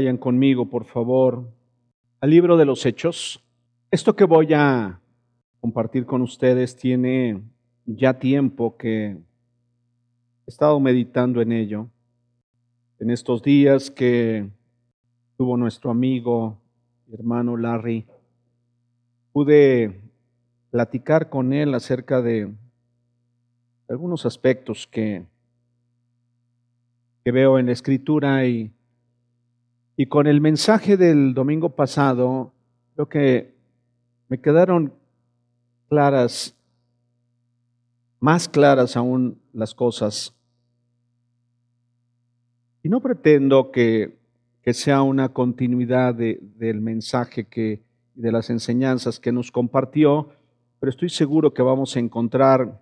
Vayan conmigo, por favor, al libro de los Hechos. Esto que voy a compartir con ustedes tiene ya tiempo que he estado meditando en ello. En estos días que tuvo nuestro amigo hermano Larry, pude platicar con él acerca de algunos aspectos que, que veo en la escritura y y con el mensaje del domingo pasado, creo que me quedaron claras, más claras aún las cosas. Y no pretendo que, sea una continuidad del mensaje que, de las enseñanzas que nos compartió, pero estoy seguro que vamos a encontrar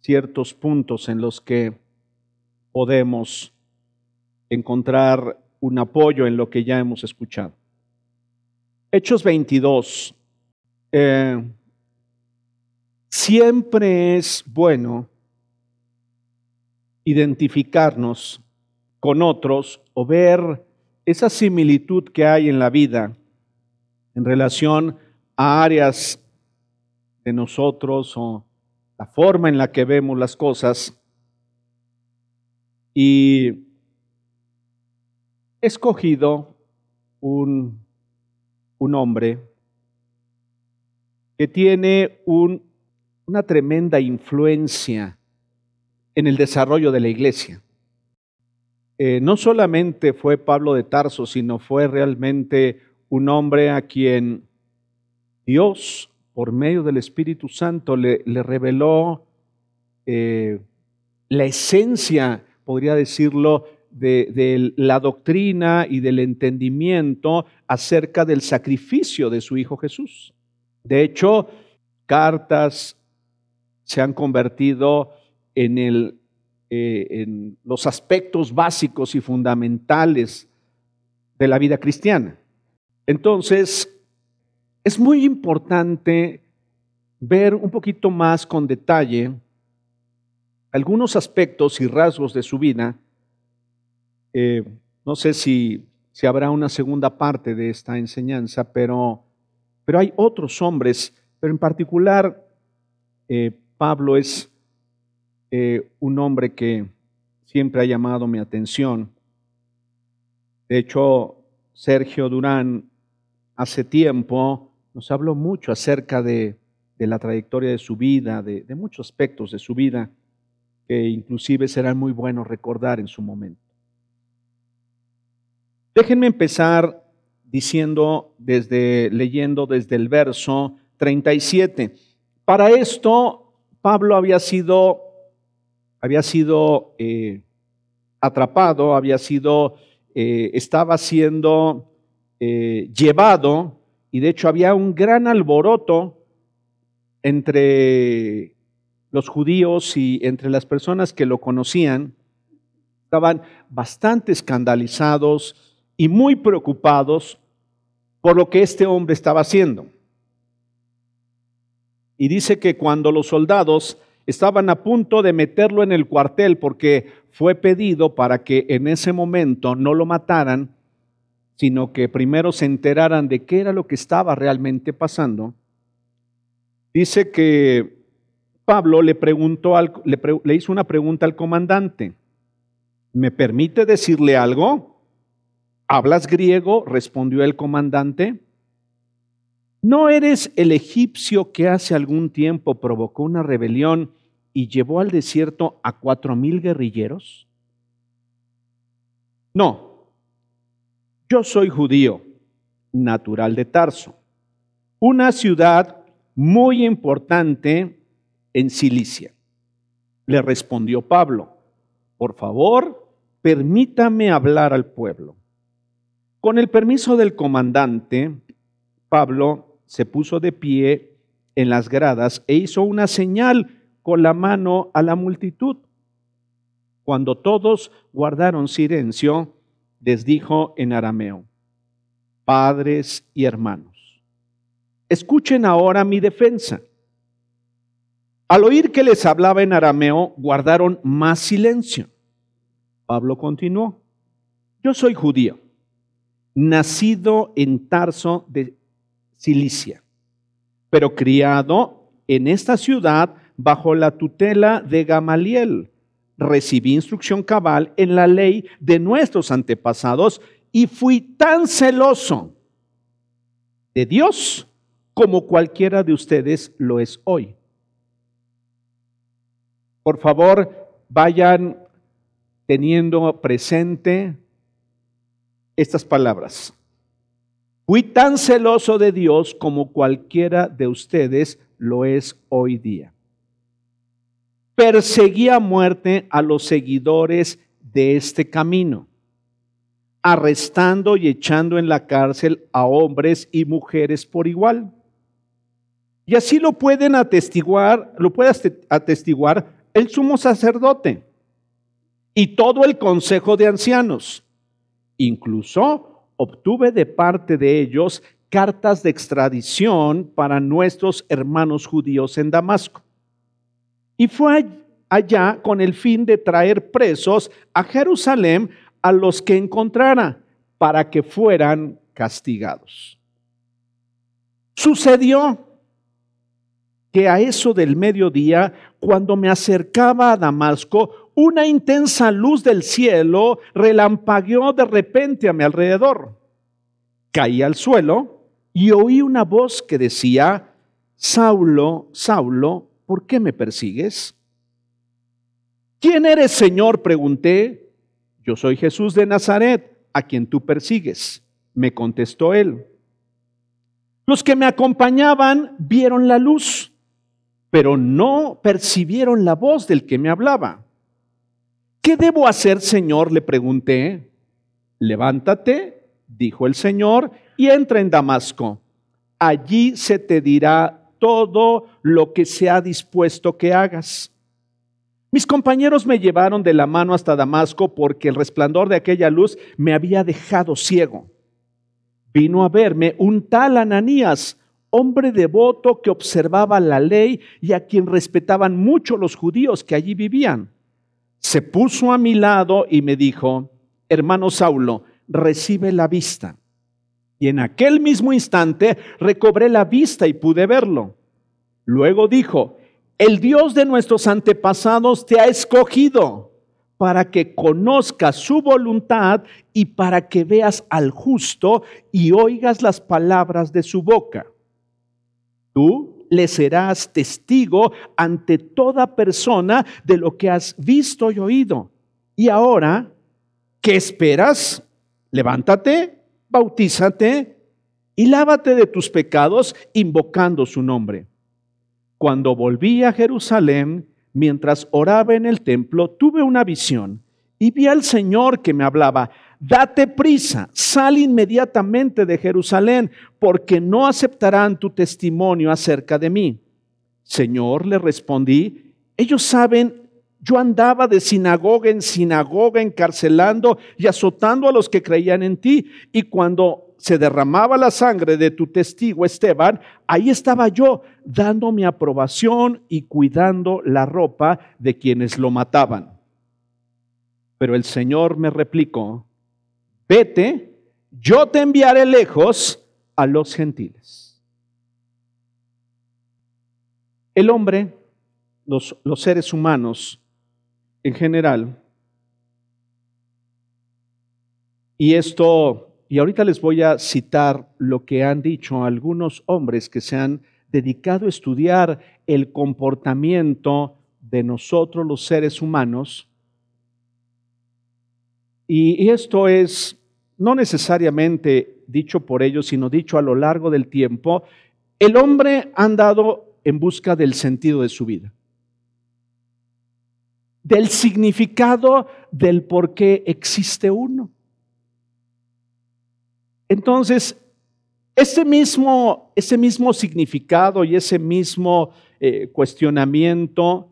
ciertos puntos en los que podemos encontrar un apoyo en lo que ya hemos escuchado. Hechos 22. Eh, siempre es bueno identificarnos con otros o ver esa similitud que hay en la vida en relación a áreas de nosotros o la forma en la que vemos las cosas. Y escogido un, un hombre que tiene un, una tremenda influencia en el desarrollo de la iglesia. Eh, no solamente fue Pablo de Tarso, sino fue realmente un hombre a quien Dios, por medio del Espíritu Santo, le, le reveló eh, la esencia, podría decirlo, de, la doctrina y del entendimiento acerca del sacrificio de su Hijo Jesús. De hecho, cartas se han convertido en, el, eh, en los aspectos básicos y fundamentales de la vida cristiana. Entonces, es muy importante ver un poquito más con detalle algunos aspectos y rasgos de su vida eh, no sé si, habrá una segunda parte de esta enseñanza, pero, pero hay otros hombres, pero en particular eh, Pablo es eh, un hombre que siempre ha llamado mi atención. De hecho, Sergio Durán hace tiempo nos habló mucho acerca de, la trayectoria de su vida, de, de muchos aspectos de su vida, que inclusive serán muy buenos recordar en su momento. Déjenme empezar diciendo desde leyendo desde el verso 37. Para esto Pablo había sido había sido eh, atrapado, había sido eh, estaba siendo eh, llevado y de hecho había un gran alboroto entre los judíos y entre las personas que lo conocían. Estaban bastante escandalizados, y muy preocupados por lo que este hombre estaba haciendo. Y dice que cuando los soldados estaban a punto de meterlo en el cuartel porque fue pedido para que en ese momento no lo mataran, sino que primero se enteraran de qué era lo que estaba realmente pasando, dice que Pablo le preguntó al, le, le hizo una pregunta al comandante. ¿Me permite decirle algo? ¿Hablas griego? respondió el comandante. ¿No eres el egipcio que hace algún tiempo provocó una rebelión y llevó al desierto a cuatro mil guerrilleros? No, yo soy judío, natural de Tarso, una ciudad muy importante en Cilicia. Le respondió Pablo, por favor, permítame hablar al pueblo. Con el permiso del comandante, Pablo se puso de pie en las gradas e hizo una señal con la mano a la multitud. Cuando todos guardaron silencio, les dijo en arameo, padres y hermanos, escuchen ahora mi defensa. Al oír que les hablaba en arameo, guardaron más silencio. Pablo continuó, yo soy judío nacido en Tarso de Cilicia, pero criado en esta ciudad bajo la tutela de Gamaliel. Recibí instrucción cabal en la ley de nuestros antepasados y fui tan celoso de Dios como cualquiera de ustedes lo es hoy. Por favor, vayan teniendo presente estas palabras. Fui tan celoso de Dios como cualquiera de ustedes lo es hoy día. Perseguí a muerte a los seguidores de este camino, arrestando y echando en la cárcel a hombres y mujeres por igual. Y así lo pueden atestiguar, lo puede atestiguar el sumo sacerdote y todo el consejo de ancianos. Incluso obtuve de parte de ellos cartas de extradición para nuestros hermanos judíos en Damasco. Y fue allá con el fin de traer presos a Jerusalén a los que encontrara para que fueran castigados. Sucedió que a eso del mediodía, cuando me acercaba a Damasco, una intensa luz del cielo relampagueó de repente a mi alrededor. Caí al suelo y oí una voz que decía, Saulo, Saulo, ¿por qué me persigues? ¿Quién eres, Señor? pregunté. Yo soy Jesús de Nazaret, a quien tú persigues, me contestó él. Los que me acompañaban vieron la luz, pero no percibieron la voz del que me hablaba. ¿Qué debo hacer, Señor? le pregunté. Levántate, dijo el Señor, y entra en Damasco. Allí se te dirá todo lo que se ha dispuesto que hagas. Mis compañeros me llevaron de la mano hasta Damasco porque el resplandor de aquella luz me había dejado ciego. Vino a verme un tal Ananías, hombre devoto que observaba la ley y a quien respetaban mucho los judíos que allí vivían se puso a mi lado y me dijo, hermano Saulo, recibe la vista. Y en aquel mismo instante recobré la vista y pude verlo. Luego dijo, el Dios de nuestros antepasados te ha escogido para que conozcas su voluntad y para que veas al justo y oigas las palabras de su boca. Tú le serás testigo ante toda persona de lo que has visto y oído. Y ahora, ¿qué esperas? Levántate, bautízate y lávate de tus pecados invocando su nombre. Cuando volví a Jerusalén, mientras oraba en el templo, tuve una visión y vi al Señor que me hablaba date prisa, sal inmediatamente de Jerusalén, porque no aceptarán tu testimonio acerca de mí. Señor, le respondí, ellos saben, yo andaba de sinagoga en sinagoga encarcelando y azotando a los que creían en ti, y cuando se derramaba la sangre de tu testigo Esteban, ahí estaba yo dando mi aprobación y cuidando la ropa de quienes lo mataban. Pero el Señor me replicó, vete, yo te enviaré lejos a los gentiles. El hombre, los, los seres humanos en general, y esto, y ahorita les voy a citar lo que han dicho algunos hombres que se han dedicado a estudiar el comportamiento de nosotros los seres humanos, y esto es no necesariamente dicho por ellos, sino dicho a lo largo del tiempo, el hombre ha andado en busca del sentido de su vida, del significado del por qué existe uno. Entonces, ese mismo, ese mismo significado y ese mismo eh, cuestionamiento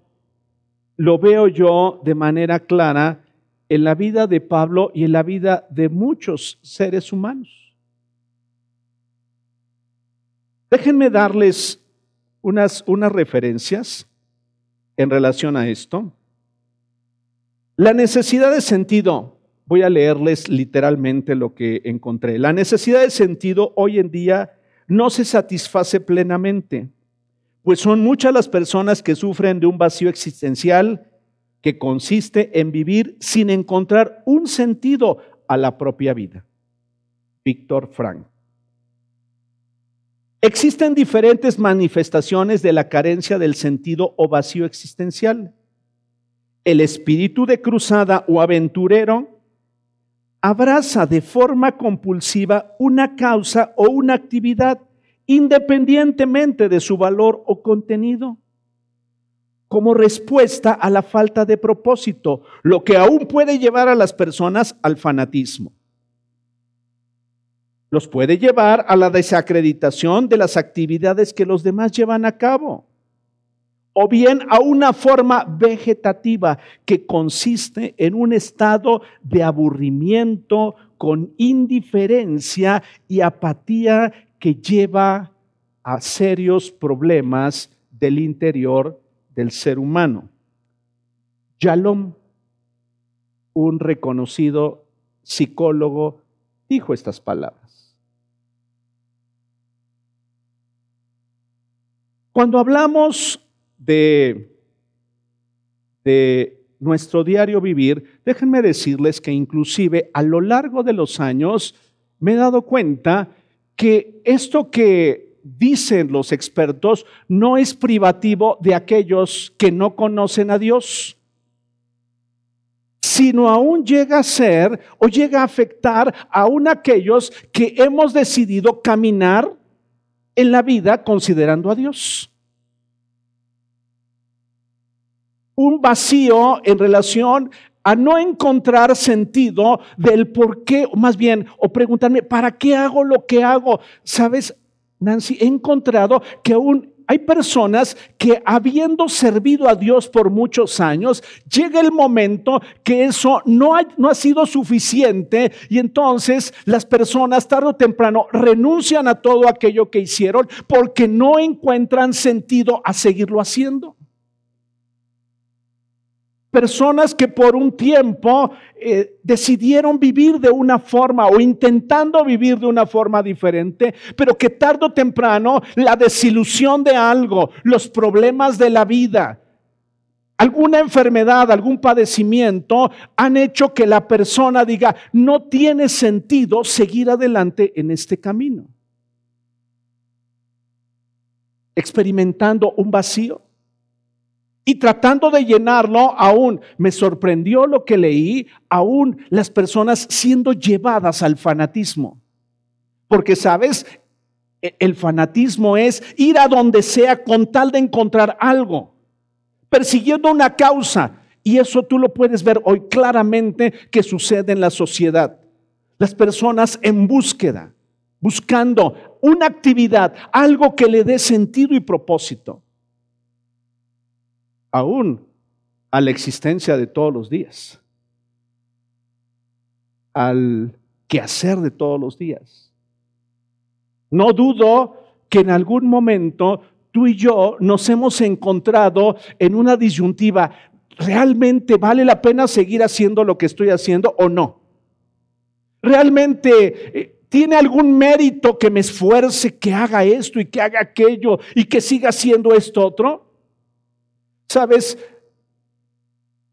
lo veo yo de manera clara en la vida de Pablo y en la vida de muchos seres humanos. Déjenme darles unas, unas referencias en relación a esto. La necesidad de sentido voy a leerles literalmente lo que encontré. La necesidad de sentido hoy en día no se satisface plenamente, pues son muchas las personas que sufren de un vacío existencial que consiste en vivir sin encontrar un sentido a la propia vida. Víctor Frank. Existen diferentes manifestaciones de la carencia del sentido o vacío existencial. El espíritu de cruzada o aventurero abraza de forma compulsiva una causa o una actividad independientemente de su valor o contenido, como respuesta a la falta de propósito, lo que aún puede llevar a las personas al fanatismo. Los puede llevar a la desacreditación de las actividades que los demás llevan a cabo o bien a una forma vegetativa que consiste en un estado de aburrimiento con indiferencia y apatía que lleva a serios problemas del interior del ser humano. Yalom, un reconocido psicólogo, dijo estas palabras. Cuando hablamos de, de nuestro diario vivir, déjenme decirles que inclusive a lo largo de los años me he dado cuenta que esto que dicen los expertos no es privativo de aquellos que no conocen a Dios, sino aún llega a ser o llega a afectar aún aquellos que hemos decidido caminar en la vida considerando a Dios. un vacío en relación a no encontrar sentido del por qué, o más bien, o preguntarme, ¿para qué hago lo que hago? Sabes, Nancy, he encontrado que aún hay personas que habiendo servido a Dios por muchos años, llega el momento que eso no ha, no ha sido suficiente y entonces las personas tarde o temprano renuncian a todo aquello que hicieron porque no encuentran sentido a seguirlo haciendo personas que por un tiempo eh, decidieron vivir de una forma o intentando vivir de una forma diferente, pero que tarde o temprano la desilusión de algo, los problemas de la vida, alguna enfermedad, algún padecimiento han hecho que la persona diga, no tiene sentido seguir adelante en este camino. Experimentando un vacío y tratando de llenarlo, aún me sorprendió lo que leí, aún las personas siendo llevadas al fanatismo. Porque, ¿sabes? E, el fanatismo es ir a donde sea con tal de encontrar algo, persiguiendo una causa. Y eso tú lo puedes ver hoy claramente que sucede en la sociedad. Las personas en búsqueda, buscando una actividad, algo que le dé sentido y propósito aún a la existencia de todos los días, al quehacer de todos los días. No dudo que en algún momento tú y yo nos hemos encontrado en una disyuntiva. ¿Realmente vale la pena seguir haciendo lo que estoy haciendo o no? ¿Realmente eh, tiene algún mérito que me esfuerce, que haga esto y que haga aquello y que siga haciendo esto otro? Sabes,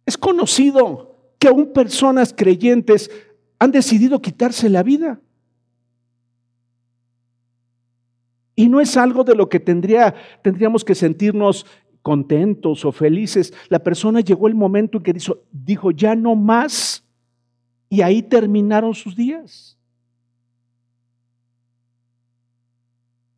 es conocido que aún personas creyentes han decidido quitarse la vida. Y no es algo de lo que tendría, tendríamos que sentirnos contentos o felices. La persona llegó el momento en que dijo, dijo, ya no más. Y ahí terminaron sus días.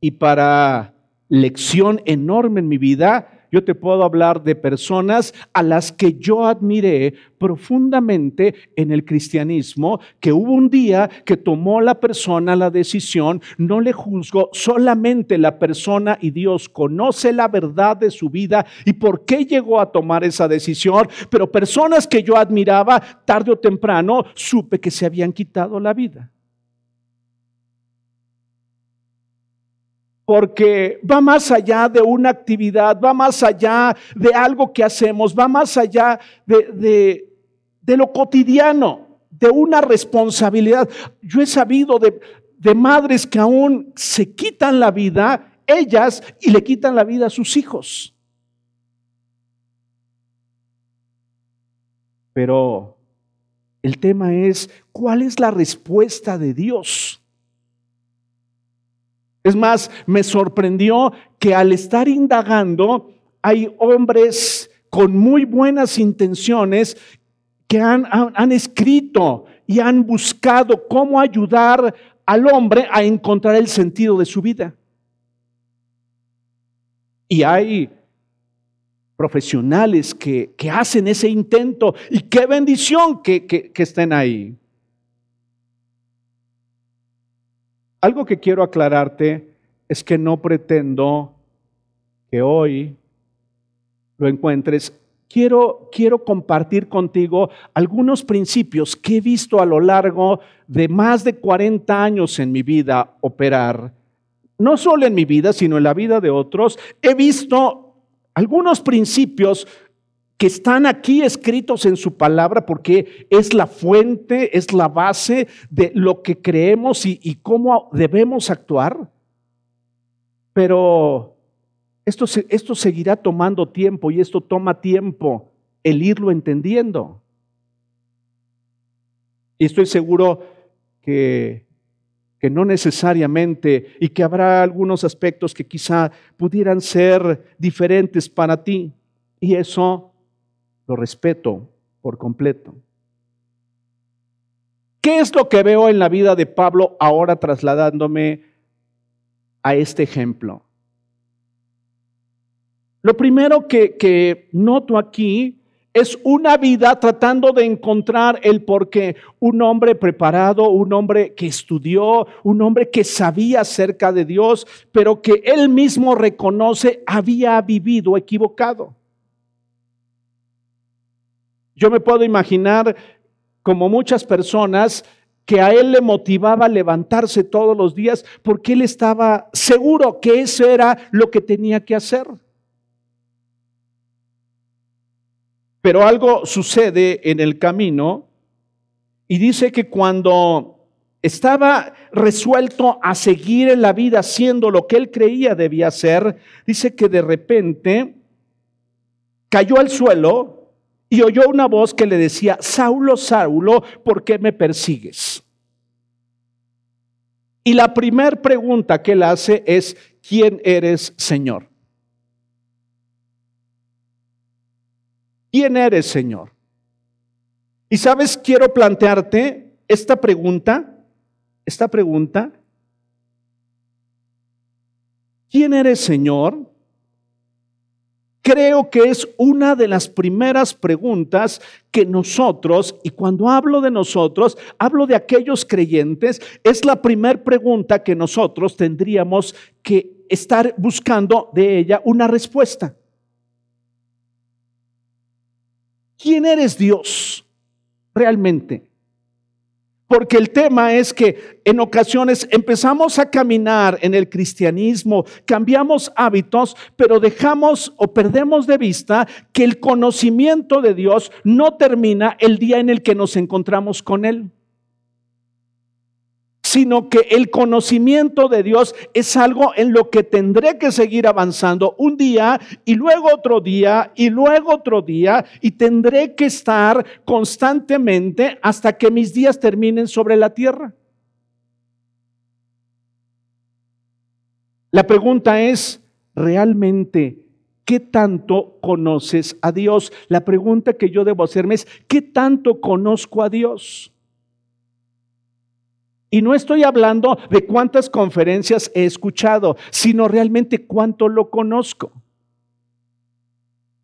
Y para lección enorme en mi vida, yo te puedo hablar de personas a las que yo admiré profundamente en el cristianismo, que hubo un día que tomó la persona la decisión, no le juzgo, solamente la persona y Dios conoce la verdad de su vida y por qué llegó a tomar esa decisión, pero personas que yo admiraba, tarde o temprano, supe que se habían quitado la vida. Porque va más allá de una actividad, va más allá de algo que hacemos, va más allá de, de, lo cotidiano, de una responsabilidad. Yo he sabido de, de madres que aún se quitan la vida, ellas, y le quitan la vida a sus hijos. Pero el tema es, ¿cuál es la respuesta de Dios? Es más, me sorprendió que al estar indagando, hay hombres con muy buenas intenciones que han, han, escrito y han buscado cómo ayudar al hombre a encontrar el sentido de su vida. Y hay profesionales que, que hacen ese intento y qué bendición que, que, que estén ahí. Algo que quiero aclararte es que no pretendo que hoy lo encuentres. Quiero, quiero compartir contigo algunos principios que he visto a lo largo de más de 40 años en mi vida operar. No solo en mi vida, sino en la vida de otros. He visto algunos principios que están aquí escritos en su palabra porque es la fuente, es la base de lo que creemos y, cómo debemos actuar. Pero esto, esto seguirá tomando tiempo y esto toma tiempo el irlo entendiendo. Y estoy seguro que, que no necesariamente y que habrá algunos aspectos que quizá pudieran ser diferentes para ti. Y eso lo respeto por completo. ¿Qué es lo que veo en la vida de Pablo ahora trasladándome a este ejemplo? Lo primero que, noto aquí es una vida tratando de encontrar el porqué. Un hombre preparado, un hombre que estudió, un hombre que sabía acerca de Dios, pero que él mismo reconoce había vivido equivocado. Yo me puedo imaginar como muchas personas que a él le motivaba levantarse todos los días porque él estaba seguro que eso era lo que tenía que hacer. Pero algo sucede en el camino y dice que cuando estaba resuelto a seguir en la vida haciendo lo que él creía debía hacer, dice que de repente cayó al suelo y oyó una voz que le decía, Saulo, Saulo, ¿por qué me persigues? Y la primera pregunta que él hace es, ¿quién eres, Señor? ¿Quién eres, Señor? Y sabes, quiero plantearte esta pregunta, esta pregunta. ¿Quién eres, Señor? Creo que es una de las primeras preguntas que nosotros, y cuando hablo de nosotros, hablo de aquellos creyentes, es la primera pregunta que nosotros tendríamos que estar buscando de ella una respuesta. ¿Quién eres Dios realmente? Porque el tema es que en ocasiones empezamos a caminar en el cristianismo, cambiamos hábitos, pero dejamos o perdemos de vista que el conocimiento de Dios no termina el día en el que nos encontramos con Él sino que el conocimiento de Dios es algo en lo que tendré que seguir avanzando un día y luego otro día y luego otro día y tendré que estar constantemente hasta que mis días terminen sobre la tierra. La pregunta es, ¿realmente qué tanto conoces a Dios? La pregunta que yo debo hacerme es, ¿qué tanto conozco a Dios? Y no estoy hablando de cuántas conferencias he escuchado, sino realmente cuánto lo conozco.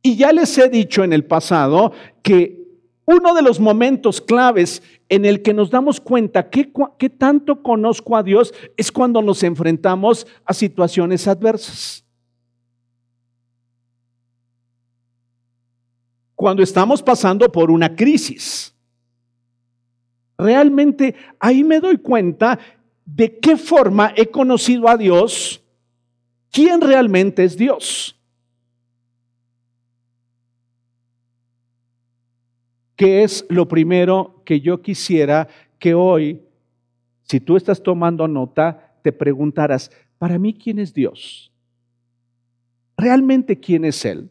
Y ya les he dicho en el pasado que uno de los momentos claves en el que nos damos cuenta que, que tanto conozco a Dios es cuando nos enfrentamos a situaciones adversas. Cuando estamos pasando por una crisis realmente ahí me doy cuenta de qué forma he conocido a Dios, quién realmente es Dios. ¿qué es lo primero que yo quisiera que hoy, si tú estás tomando nota, te preguntaras, para mí, ¿quién es Dios? ¿Realmente quién es Él?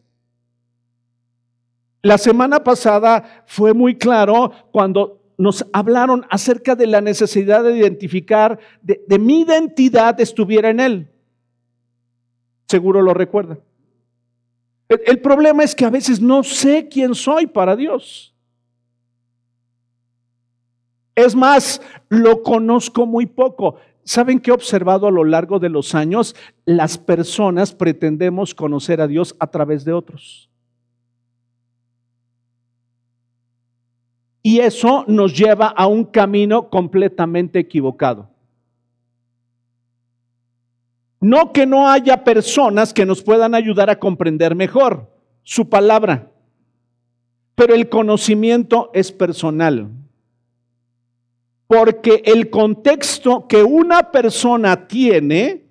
La semana pasada fue muy claro cuando nos hablaron acerca de la necesidad de identificar, de, mi identidad estuviera en Él. Seguro lo recuerdan. El, el problema es que a veces no sé quién soy para Dios. Es más, lo conozco muy poco. ¿Saben qué he observado a lo largo de los años? Las personas pretendemos conocer a Dios a través de otros. Y eso nos lleva a un camino completamente equivocado. No que no haya personas que nos puedan ayudar a comprender mejor su palabra, pero el conocimiento es personal. Porque el contexto que una persona tiene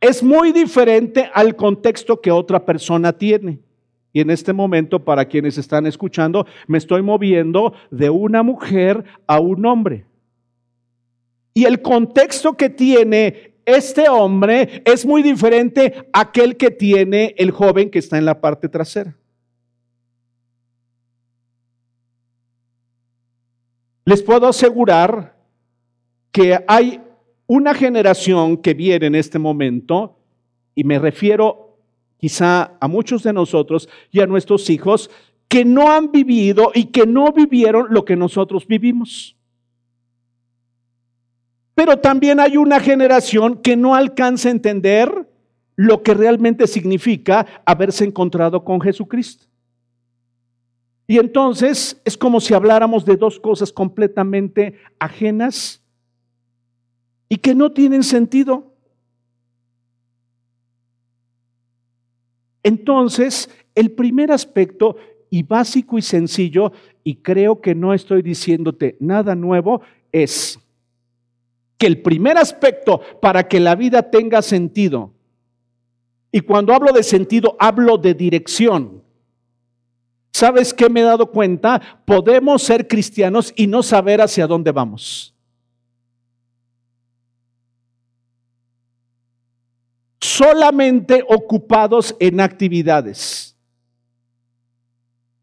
es muy diferente al contexto que otra persona tiene. Y en este momento, para quienes están escuchando, me estoy moviendo de una mujer a un hombre. Y el contexto que tiene este hombre es muy diferente a aquel que tiene el joven que está en la parte trasera. Les puedo asegurar que hay una generación que viene en este momento, y me refiero quizá a muchos de nosotros y a nuestros hijos que no han vivido y que no vivieron lo que nosotros vivimos. Pero también hay una generación que no alcanza a entender lo que realmente significa haberse encontrado con Jesucristo. Y entonces es como si habláramos de dos cosas completamente ajenas y que no tienen sentido. Entonces, el primer aspecto y básico y sencillo, y creo que no estoy diciéndote nada nuevo, es que el primer aspecto para que la vida tenga sentido, y cuando hablo de sentido, hablo de dirección. ¿Sabes qué me he dado cuenta? Podemos ser cristianos y no saber hacia dónde vamos. Solamente ocupados en actividades.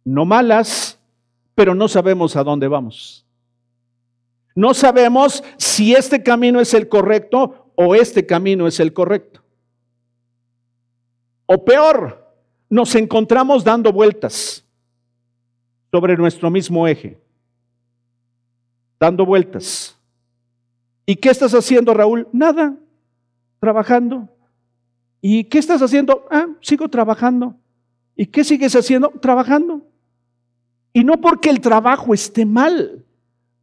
No malas, pero no sabemos a dónde vamos. No sabemos si este camino es el correcto o este camino es el correcto. O peor, nos encontramos dando vueltas sobre nuestro mismo eje. Dando vueltas. ¿Y qué estás haciendo, Raúl? Nada. Trabajando. ¿Y qué estás haciendo? Ah, sigo trabajando. ¿Y qué sigues haciendo? Trabajando. Y no porque el trabajo esté mal,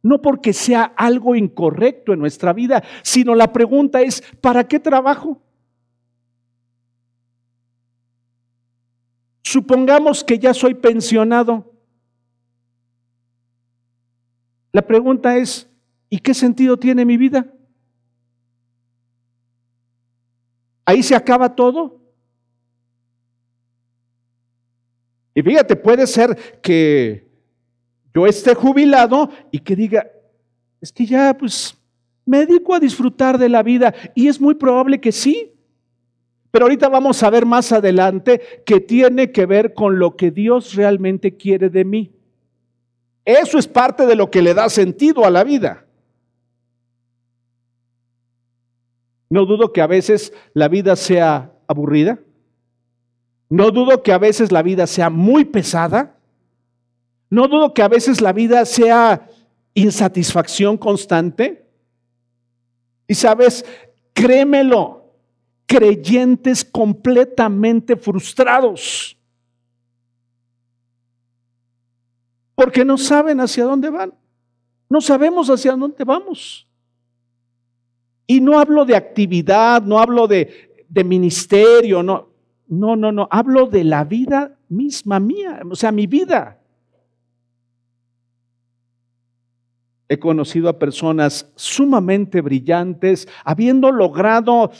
no porque sea algo incorrecto en nuestra vida, sino la pregunta es, ¿para qué trabajo? Supongamos que ya soy pensionado. La pregunta es, ¿y qué sentido tiene mi vida? Ahí se acaba todo. Y fíjate, puede ser que yo esté jubilado y que diga, es que ya pues me dedico a disfrutar de la vida y es muy probable que sí. Pero ahorita vamos a ver más adelante que tiene que ver con lo que Dios realmente quiere de mí. Eso es parte de lo que le da sentido a la vida. No dudo que a veces la vida sea aburrida. No dudo que a veces la vida sea muy pesada. No dudo que a veces la vida sea insatisfacción constante. Y sabes, créemelo, creyentes completamente frustrados. Porque no saben hacia dónde van. No sabemos hacia dónde vamos. Y no hablo de actividad, no hablo de, ministerio, no, no, no, no, hablo de la vida misma mía, o sea, mi vida. He conocido a personas sumamente brillantes, habiendo logrado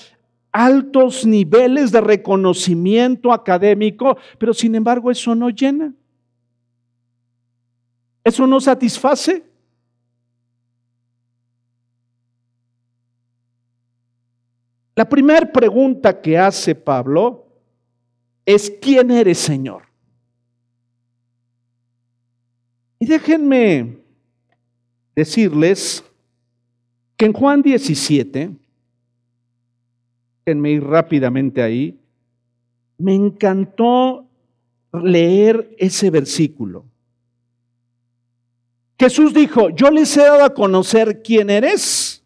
altos niveles de reconocimiento académico, pero sin embargo eso no llena. ¿Eso no satisface? La primera pregunta que hace Pablo es, ¿quién eres, Señor? Y déjenme decirles que en Juan 17, déjenme ir rápidamente ahí, me encantó leer ese versículo. Jesús dijo, yo les he dado a conocer quién eres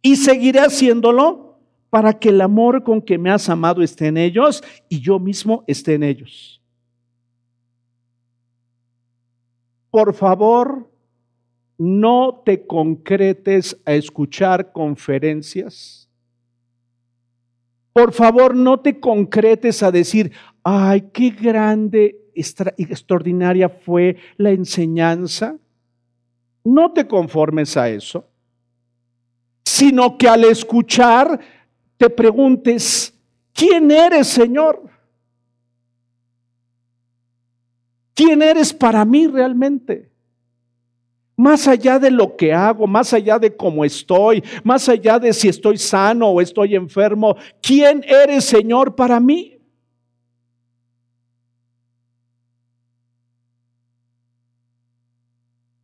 y seguiré haciéndolo para que el amor con que me has amado esté en ellos y yo mismo esté en ellos. por favor, no te concretes a escuchar conferencias. Por favor, no te concretes a decir, ay, qué grande, y extraordinaria fue la enseñanza. No te conformes a eso, sino que al escuchar te preguntes, ¿quién eres, Señor? ¿Quién eres para mí realmente? Más allá de lo que hago, más allá de cómo estoy, más allá de si estoy sano o estoy enfermo, ¿quién eres, Señor, para mí?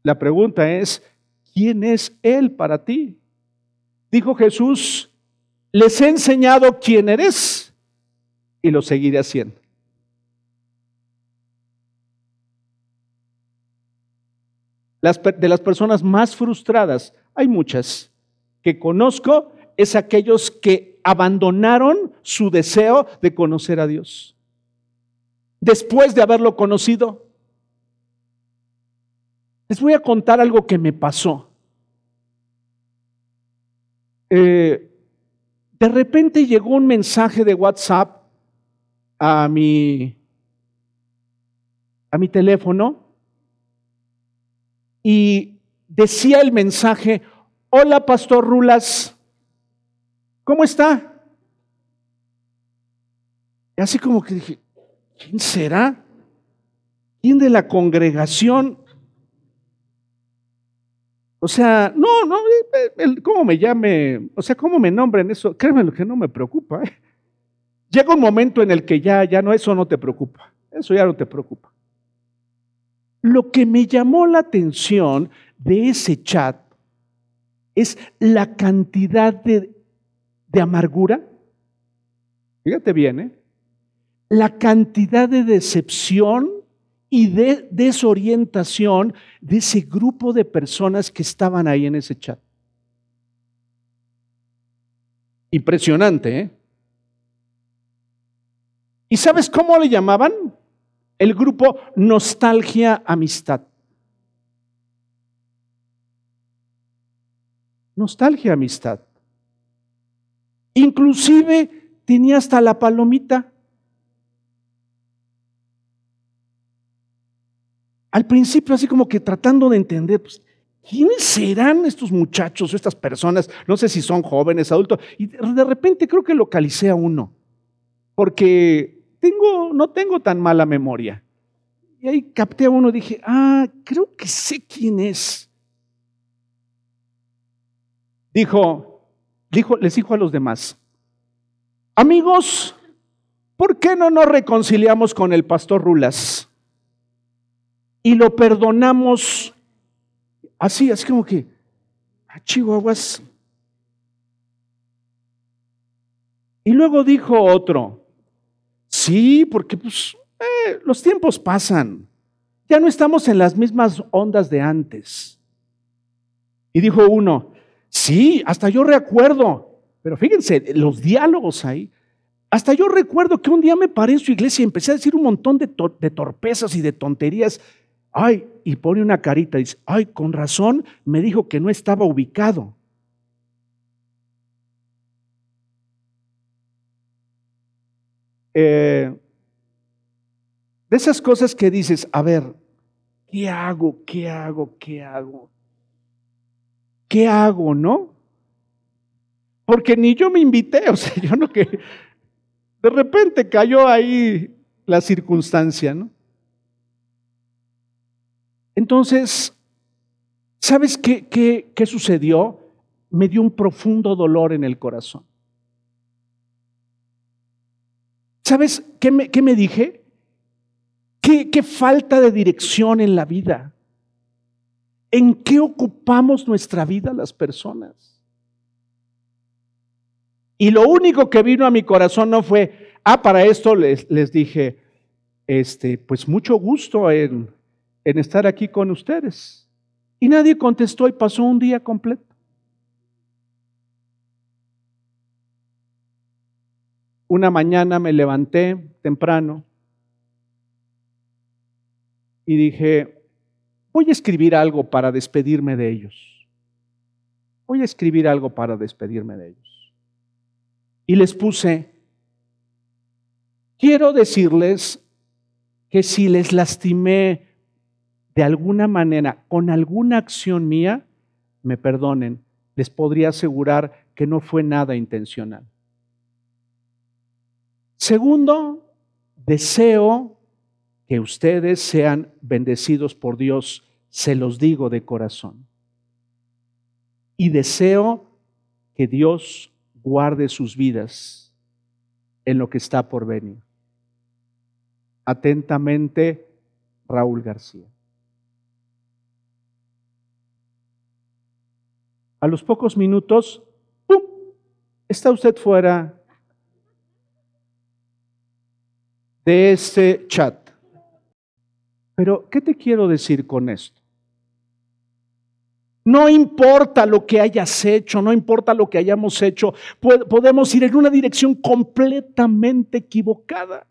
La pregunta es, ¿quién es Él para ti? Dijo Jesús, les he enseñado quién eres y lo seguiré haciendo. de las personas más frustradas, hay muchas que conozco, es aquellos que abandonaron su deseo de conocer a Dios. Después de haberlo conocido, les voy a contar algo que me pasó. Eh, de repente llegó un mensaje de WhatsApp a mi, a mi teléfono y decía el mensaje, hola Pastor Rulas, ¿cómo está? Y así como que dije, ¿quién será? ¿Quién de la congregación? O sea, no, no, ¿cómo me llame? O sea, ¿cómo me nombren eso? Créeme lo que no me preocupa. ¿eh? Llega un momento en el que ya, ya no, eso no te preocupa. Eso ya no te preocupa. Lo que me llamó la atención de ese chat es la cantidad de, amargura. Fíjate bien, ¿eh? La cantidad de decepción y de desorientación de ese grupo de personas que estaban ahí en ese chat. Impresionante, ¿eh? ¿Y sabes cómo le llamaban? el grupo Nostalgia Amistad. Nostalgia Amistad. Inclusive tenía hasta la palomita. Al principio así como que tratando de entender, pues, ¿quiénes serán estos muchachos, estas personas? No sé si son jóvenes, adultos. Y de repente creo que localicé a uno, porque no tengo tan mala memoria. Y ahí capté a uno y dije, ah, creo que sé quién es. Dijo, dijo, les dijo a los demás, amigos, ¿por qué no nos reconciliamos con el pastor Rulas? Y lo perdonamos así, así como que, a Chihuahuas. Y luego dijo otro, Sí, porque pues, eh, los tiempos pasan. Ya no estamos en las mismas ondas de antes. Y dijo uno, sí, hasta yo recuerdo, pero fíjense, los diálogos ahí. Hasta yo recuerdo que un día me paré en su iglesia y empecé a decir un montón de torpezas y de tonterías. Ay, y pone una carita y dice, ay, con razón me dijo que no estaba ubicado. Eh, de esas cosas que dices, a ver, ¿qué hago? ¿Qué hago? ¿Qué hago? ¿Qué hago, no? Porque ni yo me invité, o sea, yo no que... De repente cayó ahí la circunstancia, ¿no? Entonces, ¿sabes qué, qué, qué sucedió? Me dio un profundo dolor en el corazón. ¿Sabes qué me, qué me dije? ¿Qué, ¿Qué falta de dirección en la vida? ¿En qué ocupamos nuestra vida las personas? Y lo único que vino a mi corazón no fue, ah, para esto les, les dije, este, pues mucho gusto en, en estar aquí con ustedes. Y nadie contestó y pasó un día completo. Una mañana me levanté temprano y dije, voy a escribir algo para despedirme de ellos. Voy a escribir algo para despedirme de ellos. Y les puse, quiero decirles que si les lastimé de alguna manera, con alguna acción mía, me perdonen, les podría asegurar que no fue nada intencional. Segundo, deseo que ustedes sean bendecidos por Dios, se los digo de corazón. Y deseo que Dios guarde sus vidas en lo que está por venir. Atentamente, Raúl García. A los pocos minutos. Está usted fuera de este chat. Pero, ¿qué te quiero decir con esto? No importa lo que hayas hecho, no importa lo que hayamos hecho, podemos ir en una dirección completamente equivocada.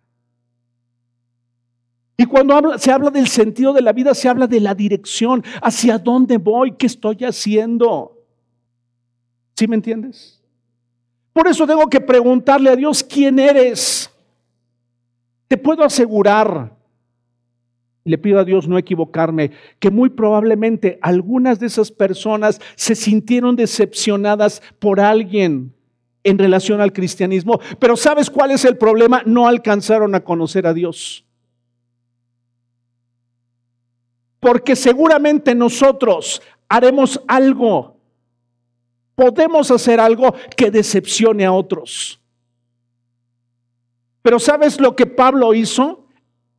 Y cuando se habla del sentido de la vida, se habla de la dirección, hacia dónde voy, qué estoy haciendo. ¿Sí me entiendes? Por eso tengo que preguntarle a Dios, ¿quién eres? Te puedo asegurar, le pido a Dios no equivocarme, que muy probablemente algunas de esas personas se sintieron decepcionadas por alguien en relación al cristianismo. Pero ¿sabes cuál es el problema? No alcanzaron a conocer a Dios. porque seguramente nosotros haremos algo, podemos hacer algo que decepcione a otros. Pero ¿sabes lo que Pablo hizo?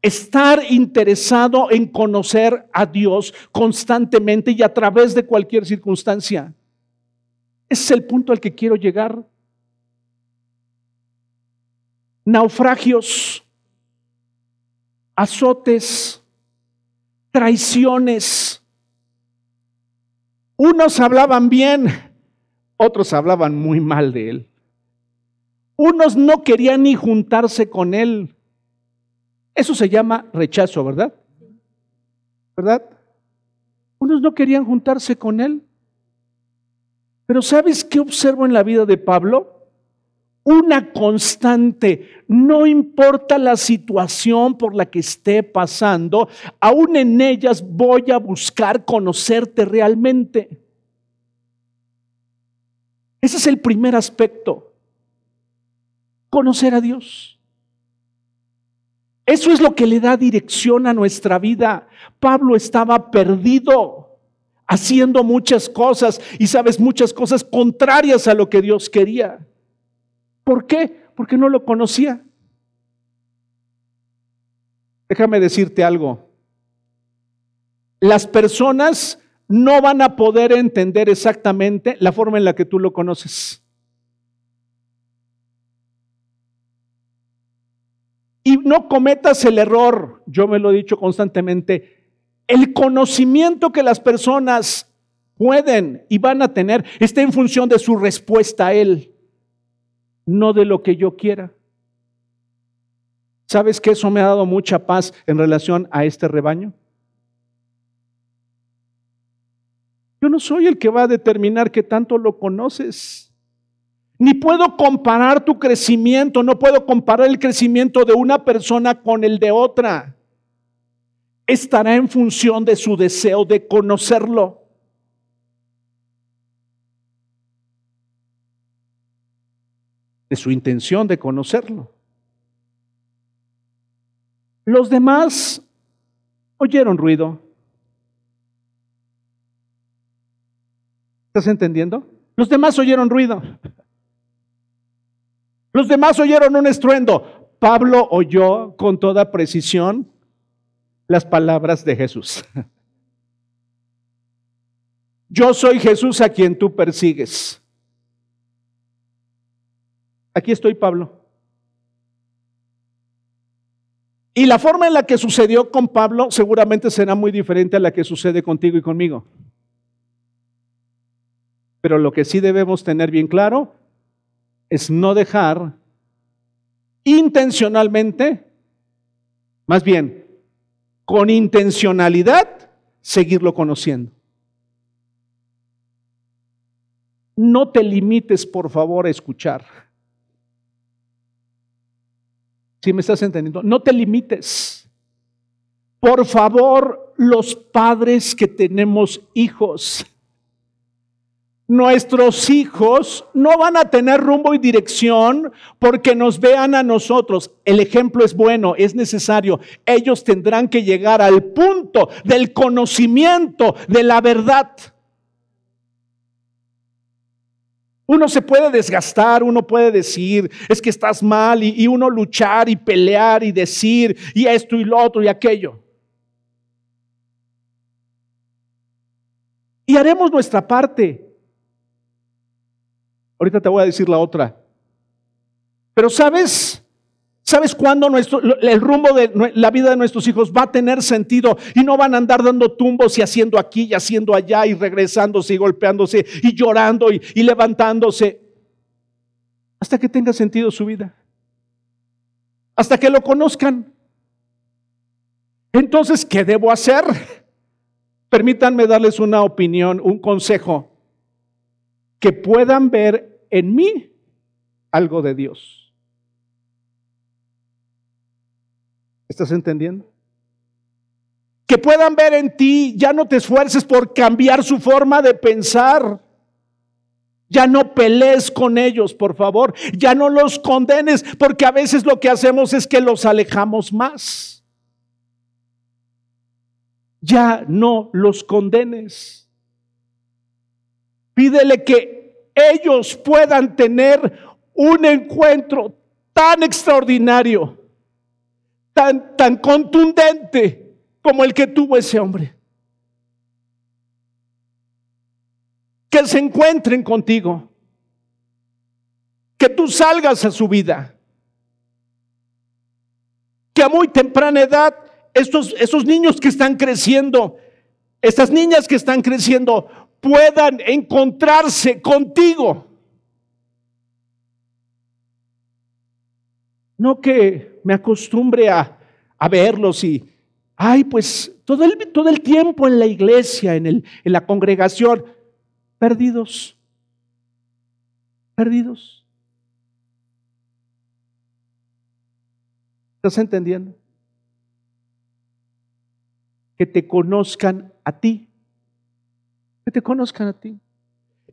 Estar interesado en conocer a Dios constantemente y a través de cualquier circunstancia. Ese es el punto al que quiero llegar. Naufragios, azotes, traiciones. Unos hablaban bien, otros hablaban muy mal de él. Unos no querían ni juntarse con él. Eso se llama rechazo, ¿verdad? ¿Verdad? Unos no querían juntarse con él. Pero ¿sabes qué observo en la vida de Pablo? una constante, no importa la situación por la que esté pasando, aún en ellas voy a buscar conocerte realmente. Ese es el primer aspecto, conocer a Dios. Eso es lo que le da dirección a nuestra vida. Pablo estaba perdido, haciendo muchas cosas y sabes, muchas cosas contrarias a lo que Dios quería. ¿Por qué? Porque no lo conocía. Déjame decirte algo. Las personas no van a poder entender exactamente la forma en la que tú lo conoces. Y no cometas el error, yo me lo he dicho constantemente, el conocimiento que las personas pueden y van a tener está en función de su respuesta a Él no de lo que yo quiera. ¿Sabes que eso me ha dado mucha paz en relación a este rebaño? Yo no soy el que va a determinar que tanto lo conoces. Ni puedo comparar tu crecimiento, no puedo comparar el crecimiento de una persona con el de otra. Estará en función de su deseo de conocerlo. de su intención de conocerlo. Los demás oyeron ruido, ¿Estás entendiendo? Los demás oyeron ruido. Los demás oyeron un estruendo. Pablo oyó con toda precisión las palabras de Jesús. Yo soy Jesús a quien tú persigues. Aquí estoy, Pablo. Y la forma en la que sucedió con Pablo seguramente será muy diferente a la que sucede contigo y conmigo. Pero lo que sí debemos tener bien claro es no dejar intencionalmente, más bien, con intencionalidad, seguirlo conociendo. No te limites, por favor, a escuchar. Si me estás entendiendo, no te limites. Por favor, los padres que tenemos hijos, Nuestros hijos no van a tener rumbo y dirección porque nos vean a nosotros. El ejemplo es bueno, es necesario. Ellos tendrán que llegar al punto del conocimiento de la verdad. Uno se puede desgastar, uno puede decir, es que estás mal, y, uno luchar y pelear y decir, y esto y lo otro y aquello. Y haremos nuestra parte. Ahorita te voy a decir la otra. Pero sabes, ¿sabes cuándo el rumbo de la vida de nuestros hijos va a tener sentido y no van a andar dando tumbos y haciendo aquí y haciendo allá y regresándose y golpeándose y llorando y levantándose? Hasta que tenga sentido su vida. Hasta que lo conozcan. Entonces, ¿qué debo hacer? Permítanme darles una opinión, un consejo que puedan ver en mí algo de Dios. ¿Estás entendiendo? Que puedan ver en ti, ya no te esfuerces por cambiar su forma de pensar. Ya no pelees con ellos, por favor. Ya no los condenes, porque a veces lo que hacemos es que los alejamos más. Ya no los condenes. Pídele que ellos puedan tener un encuentro tan extraordinario, tan, tan contundente como el que tuvo ese hombre. Que se encuentren contigo. Que tú salgas a su vida. Que a muy temprana edad estos, esos niños que están creciendo, estas niñas que están creciendo, puedan encontrarse contigo. No que me acostumbre a, verlos y, ay, pues todo el, todo el tiempo en la iglesia, en, el, en la congregación, perdidos, perdidos. ¿Estás entendiendo? Que te conozcan a ti que te conozcan a ti.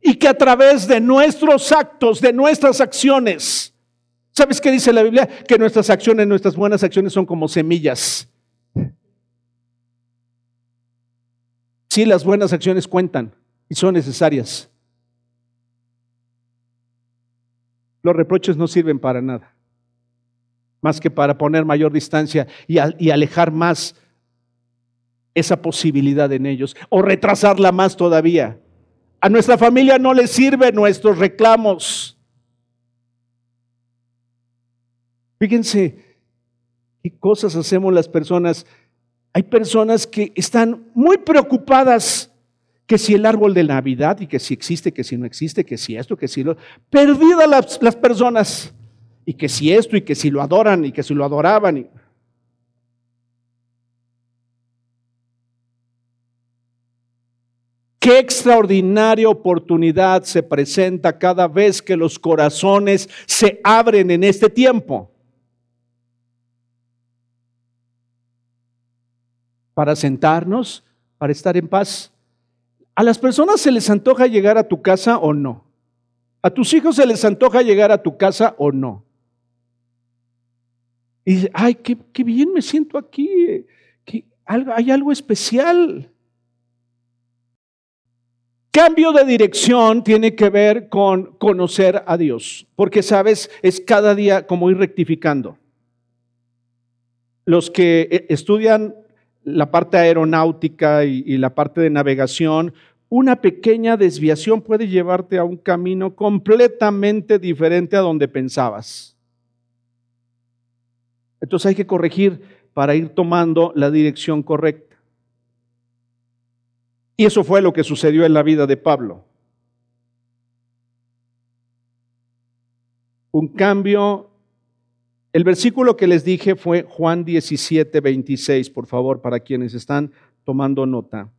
Y que a través de nuestros actos, de nuestras acciones, ¿sabes qué dice la Biblia? Que nuestras acciones, nuestras buenas acciones son como semillas. Sí, las buenas acciones cuentan y son necesarias. Los reproches no sirven para nada, más que para poner mayor distancia y, y alejar más esa posibilidad en ellos o retrasarla más todavía. A nuestra familia no le sirven nuestros reclamos. Fíjense qué cosas hacemos las personas. Hay personas que están muy preocupadas que si el árbol de Navidad y que si existe, que si no existe, que si esto, que si lo... Perdidas las, las personas. Y que si esto y que si lo adoran y que si lo adoraban. Qué extraordinaria oportunidad se presenta cada vez que los corazones se abren en este tiempo. Para sentarnos, para estar en paz. ¿A las personas se les antoja llegar a tu casa o no? ¿A tus hijos se les antoja llegar a tu casa o no? Y ay, qué, bien me siento aquí, que hay algo especial. Cambio de dirección tiene que ver con conocer a Dios, porque sabes, es cada día como ir rectificando. Los que eh, estudian la parte aeronáutica y, y la parte de navegación, una pequeña desviación puede llevarte a un camino completamente diferente a donde pensabas. Entonces hay que corregir para ir tomando la dirección correcta. Y eso fue lo que sucedió en la vida de Pablo. Un cambio. El versículo que les dije fue Juan 17, 26, por favor, para quienes están tomando nota.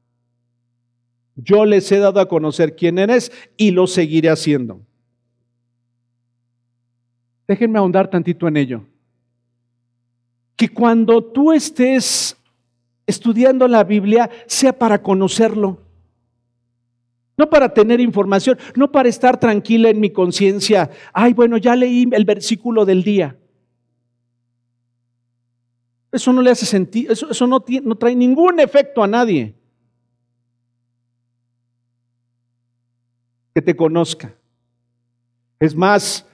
Yo les he dado a conocer quién eres y lo seguiré haciendo. Déjenme ahondar tantito en ello. Que cuando tú estés estudiando la Biblia sea para conocerlo. No para tener información, no para estar tranquila en mi conciencia. Ay, bueno, ya leí el versículo del día. Eso no le hace sentido, eso, no, no trae ningún efecto a nadie. Que te conozca. Es más,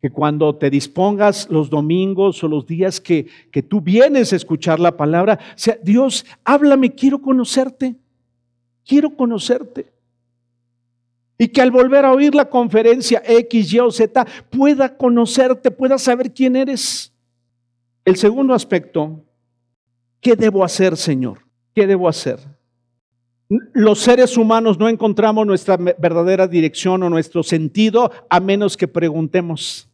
que cuando te dispongas los domingos o los días que, que tú vienes a escuchar la palabra, sea, Dios, háblame, quiero conocerte, quiero conocerte. Y que al volver a oír la conferencia X, Y o Z, pueda conocerte, pueda saber quién eres. El segundo aspecto, ¿qué debo hacer, Señor? ¿Qué debo hacer? Los seres humanos no encontramos nuestra verdadera dirección o nuestro sentido a menos que preguntemos.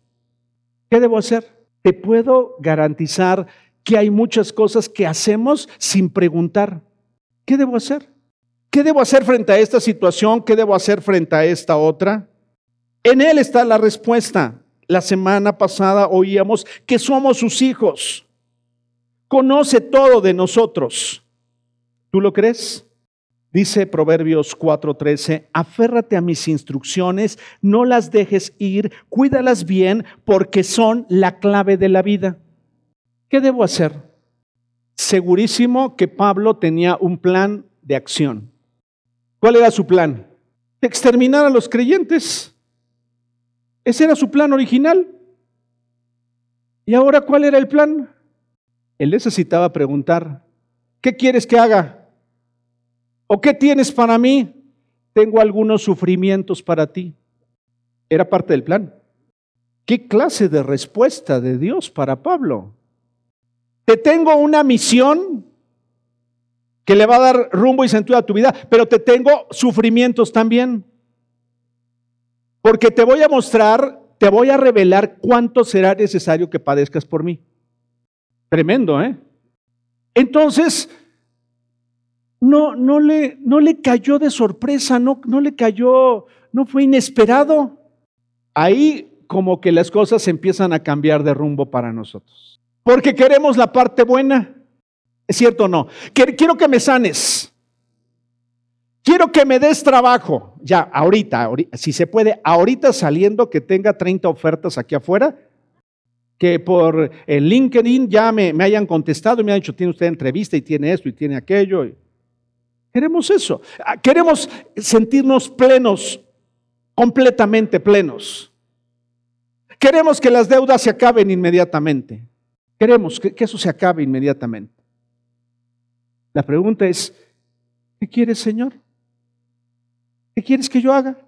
¿Qué debo hacer? Te puedo garantizar que hay muchas cosas que hacemos sin preguntar. ¿Qué debo hacer? ¿Qué debo hacer frente a esta situación? ¿Qué debo hacer frente a esta otra? En Él está la respuesta. La semana pasada oíamos que somos sus hijos. Conoce todo de nosotros. ¿Tú lo crees? Dice Proverbios 4:13, aférrate a mis instrucciones, no las dejes ir, cuídalas bien porque son la clave de la vida. ¿Qué debo hacer? Segurísimo que Pablo tenía un plan de acción. ¿Cuál era su plan? Exterminar a los creyentes. Ese era su plan original. ¿Y ahora cuál era el plan? Él necesitaba preguntar, ¿qué quieres que haga? ¿O qué tienes para mí? Tengo algunos sufrimientos para ti. Era parte del plan. ¿Qué clase de respuesta de Dios para Pablo? Te tengo una misión que le va a dar rumbo y sentido a tu vida, pero te tengo sufrimientos también. Porque te voy a mostrar, te voy a revelar cuánto será necesario que padezcas por mí. Tremendo, ¿eh? Entonces, no, no, le, no le cayó de sorpresa, no, no le cayó, no fue inesperado. Ahí como que las cosas empiezan a cambiar de rumbo para nosotros. Porque queremos la parte buena. ¿Es cierto o no? Quiero que me sanes. Quiero que me des trabajo. Ya, ahorita, si se puede, ahorita saliendo que tenga 30 ofertas aquí afuera, que por el LinkedIn ya me, me hayan contestado y me han dicho, tiene usted entrevista y tiene esto y tiene aquello. Queremos eso. Ah, queremos sentirnos plenos, completamente plenos. Queremos que las deudas se acaben inmediatamente. Queremos que, eso se acabe inmediatamente. La pregunta es, ¿qué quieres, Señor? ¿Qué quieres que yo haga?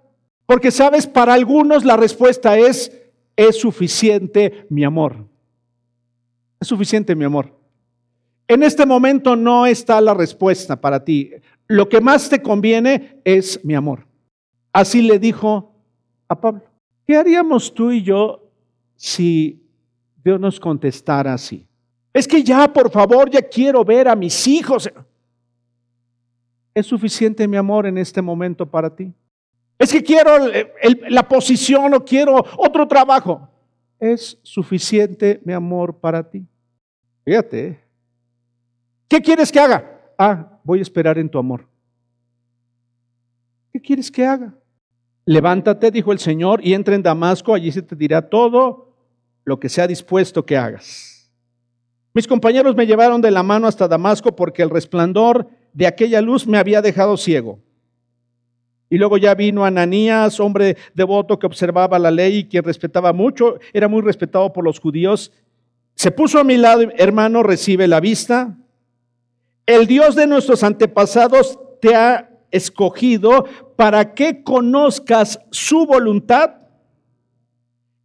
Porque sabes, para algunos la respuesta es, es suficiente mi amor. Es suficiente mi amor. En este momento no está la respuesta para ti lo que más te conviene es mi amor. Así le dijo a Pablo. ¿Qué haríamos tú y yo si Dios nos contestara así? Es que ya, por favor, ya quiero ver a mis hijos. ¿Es suficiente mi amor en este momento para ti? Es que quiero la posición o quiero otro trabajo. ¿Es suficiente mi amor para ti? Fíjate. ¿eh? ¿Qué quieres que haga? Ah, voy a esperar en tu amor. ¿Qué quieres que haga? Levántate, dijo el Señor, y entra en Damasco, allí se te dirá todo lo que sea dispuesto que hagas. Mis compañeros me llevaron de la mano hasta Damasco porque el resplandor de aquella luz me había dejado ciego. Y luego ya vino Ananías, hombre devoto que observaba la ley y quien respetaba mucho, era muy respetado por los judíos. Se puso a mi lado, hermano, recibe la vista. El Dios de nuestros antepasados te ha escogido para que conozcas su voluntad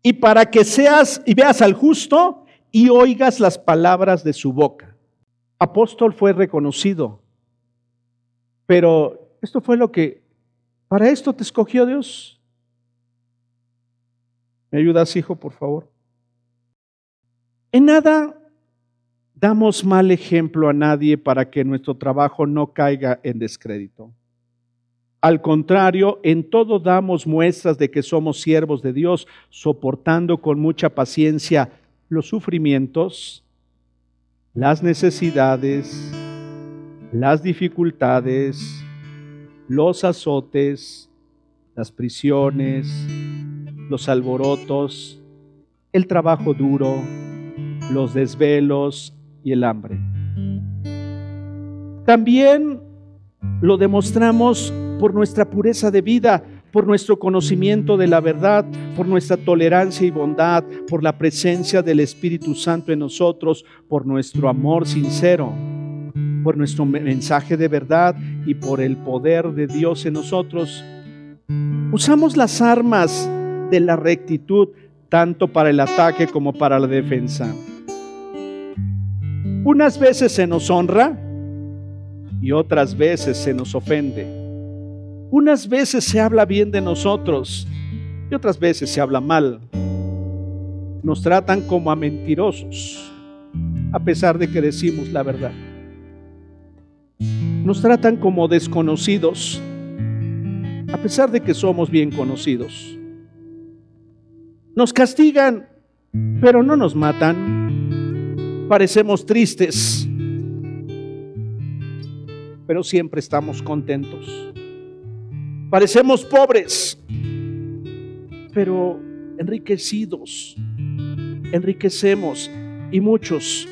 y para que seas y veas al justo y oigas las palabras de su boca. Apóstol fue reconocido, pero esto fue lo que, para esto te escogió Dios. ¿Me ayudas, hijo, por favor? En nada damos mal ejemplo a nadie para que nuestro trabajo no caiga en descrédito. Al contrario, en todo damos muestras de que somos siervos de Dios, soportando con mucha paciencia los sufrimientos, las necesidades, las dificultades, los azotes, las prisiones, los alborotos, el trabajo duro, los desvelos y el hambre. También lo demostramos por nuestra pureza de vida, por nuestro conocimiento de la verdad, por nuestra tolerancia y bondad, por la presencia del Espíritu Santo en nosotros, por nuestro amor sincero, por nuestro mensaje de verdad y por el poder de Dios en nosotros. Usamos las armas de la rectitud tanto para el ataque como para la defensa. Unas veces se nos honra y otras veces se nos ofende. Unas veces se habla bien de nosotros y otras veces se habla mal. Nos tratan como a mentirosos, a pesar de que decimos la verdad. Nos tratan como desconocidos, a pesar de que somos bien conocidos. Nos castigan, pero no nos matan. Parecemos tristes, pero siempre estamos contentos. Parecemos pobres, pero enriquecidos. Enriquecemos y muchos.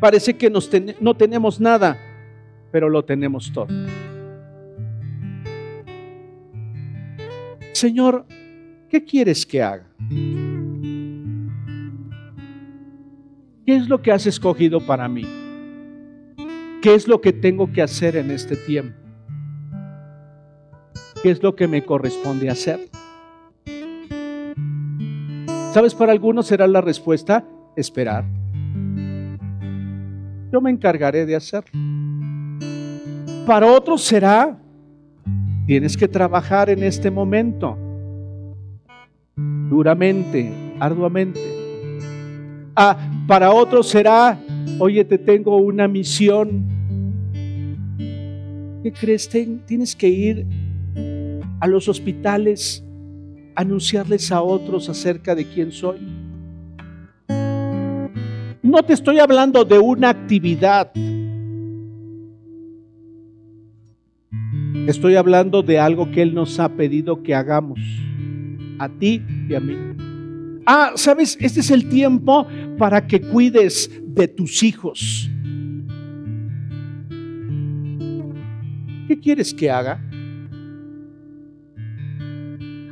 Parece que no tenemos nada, pero lo tenemos todo. Señor, ¿qué quieres que haga? ¿Qué es lo que has escogido para mí? ¿Qué es lo que tengo que hacer en este tiempo? ¿Qué es lo que me corresponde hacer? ¿Sabes? Para algunos será la respuesta esperar. Yo me encargaré de hacerlo. Para otros será, tienes que trabajar en este momento, duramente, arduamente. Ah, para otros será, oye, te tengo una misión. ¿Qué crees? Tienes que ir a los hospitales, anunciarles a otros acerca de quién soy. No te estoy hablando de una actividad. Estoy hablando de algo que Él nos ha pedido que hagamos, a ti y a mí. Ah, sabes, este es el tiempo para que cuides de tus hijos. ¿Qué quieres que haga?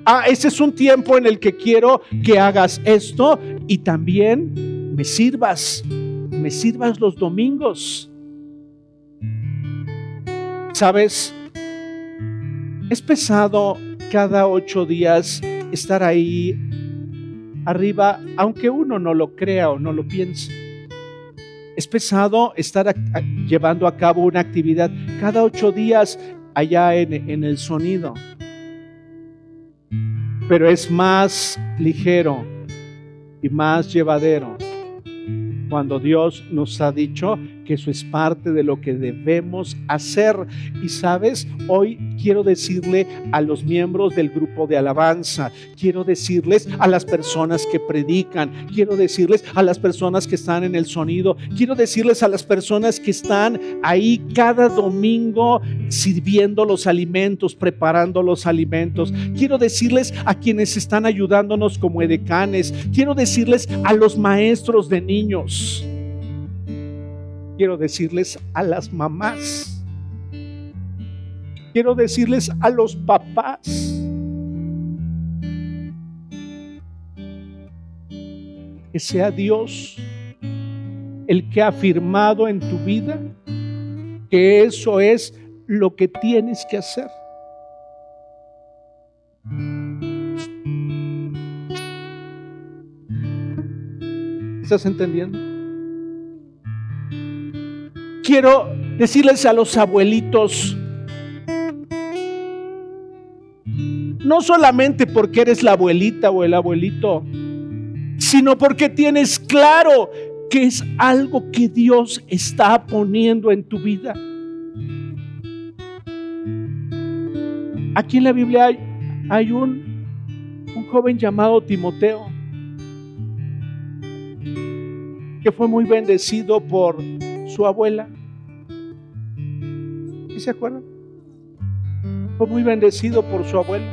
ah, ese es un tiempo en el que quiero que hagas esto y también me sirvas, me sirvas los domingos. ¿Sabes? Es pesado cada ocho días estar ahí arriba, aunque uno no lo crea o no lo piense. Es pesado estar llevando a cabo una actividad cada ocho días allá en el sonido pero es más ligero y más llevadero cuando Dios nos ha dicho que eso es parte de lo que debemos hacer. Y sabes, hoy quiero decirle a los miembros del grupo de alabanza, quiero decirles a las personas que predican, quiero decirles a las personas que están en el sonido, quiero decirles a las personas que están ahí cada domingo sirviendo los alimentos, preparando los alimentos. Quiero decirles a quienes están ayudándonos como edecanes, quiero decirles a los maestros de niños quiero decirles a las mamás, quiero decirles a los papás, que sea Dios el que ha afirmado en tu vida que eso es lo que tienes que hacer. ¿Estás entendiendo? Quiero decirles a los abuelitos, no solamente porque eres la abuelita o el abuelito, sino porque tienes claro que es algo que Dios está poniendo en tu vida. Aquí en la Biblia hay, un joven llamado Timoteo que fue muy bendecido por su abuela. ¿Y se acuerdan? Fue muy bendecido por su abuela.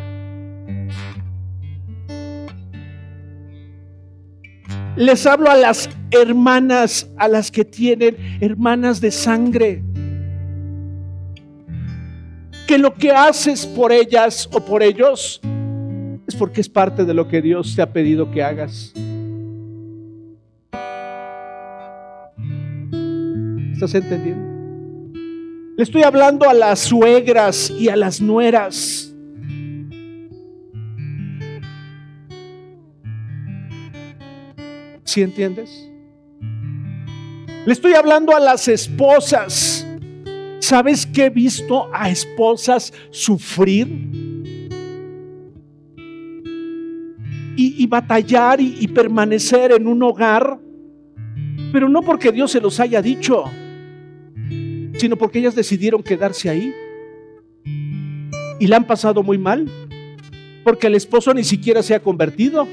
Les hablo a las hermanas, a las que tienen hermanas de sangre. Que lo que haces por ellas o por ellos es porque es parte de lo que Dios te ha pedido que hagas. ¿Estás entendiendo? Le estoy hablando a las suegras y a las nueras. ¿Sí entiendes? Le estoy hablando a las esposas. ¿Sabes que he visto a esposas sufrir? Y, batallar y, y permanecer en un hogar, pero no porque Dios se los haya dicho sino porque ellas decidieron quedarse ahí. Y la han pasado muy mal, porque el esposo ni siquiera se ha convertido.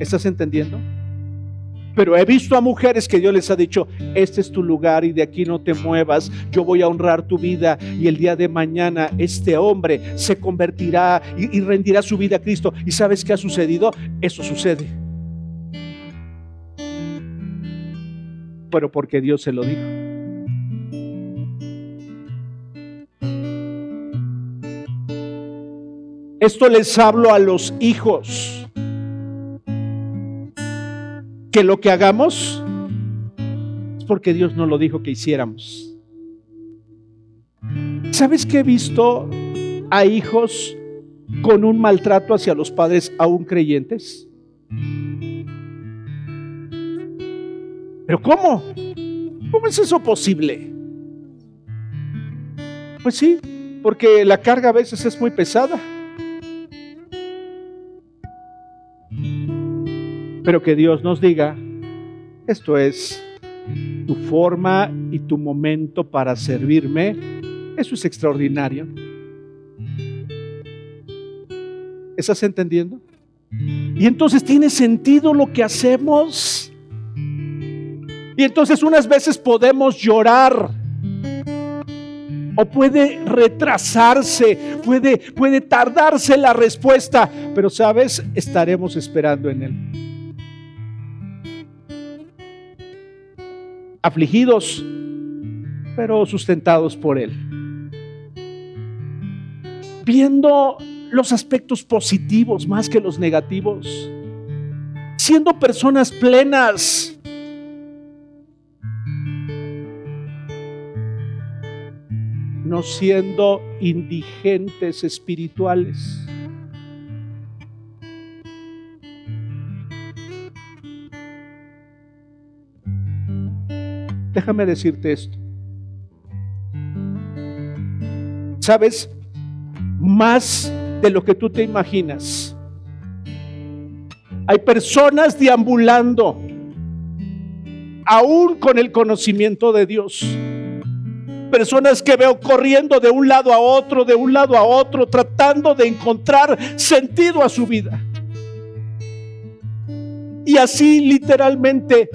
¿Estás entendiendo? Pero he visto a mujeres que Dios les ha dicho, este es tu lugar y de aquí no te muevas, yo voy a honrar tu vida y el día de mañana este hombre se convertirá y, y rendirá su vida a Cristo. ¿Y sabes qué ha sucedido? Eso sucede. Pero porque Dios se lo dijo. Esto les hablo a los hijos. Que lo que hagamos es porque Dios no lo dijo que hiciéramos. ¿Sabes que he visto a hijos con un maltrato hacia los padres aún creyentes? Pero ¿cómo? ¿Cómo es eso posible? Pues sí, porque la carga a veces es muy pesada. Pero que Dios nos diga, esto es tu forma y tu momento para servirme, eso es extraordinario. ¿Estás entendiendo? Y entonces tiene sentido lo que hacemos. Y entonces unas veces podemos llorar. O puede retrasarse, puede, puede tardarse la respuesta, pero sabes, estaremos esperando en Él. Afligidos, pero sustentados por Él. Viendo los aspectos positivos más que los negativos. Siendo personas plenas no siendo indigentes espirituales. Déjame decirte esto. ¿Sabes? Más de lo que tú te imaginas. Hay personas deambulando aún con el conocimiento de Dios personas que veo corriendo de un lado a otro, de un lado a otro, tratando de encontrar sentido a su vida. Y así literalmente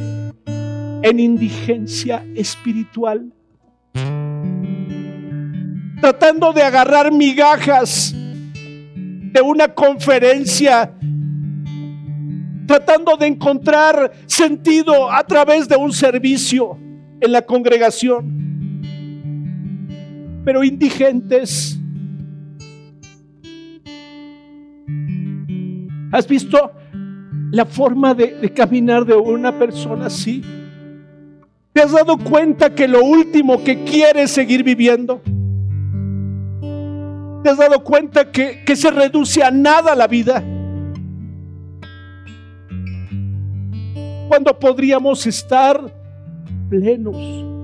en indigencia espiritual. Tratando de agarrar migajas de una conferencia. Tratando de encontrar sentido a través de un servicio en la congregación pero indigentes. ¿Has visto la forma de, caminar de una persona así? ¿Te has dado cuenta que lo último que quiere es seguir viviendo? ¿Te has dado cuenta que, que se reduce a nada la vida? Cuando podríamos estar plenos,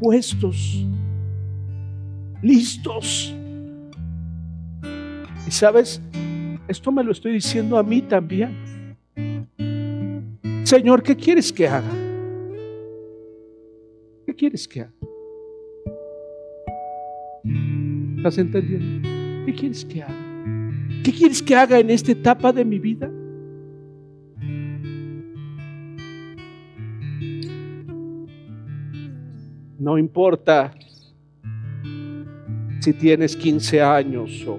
puestos, listos. Y sabes, esto me lo estoy diciendo a mí también. Señor, ¿qué quieres que haga? ¿Qué quieres que haga? ¿Estás entendiendo? ¿Qué quieres que haga? ¿Qué quieres que haga en esta etapa de mi vida? No importa si tienes 15 años o,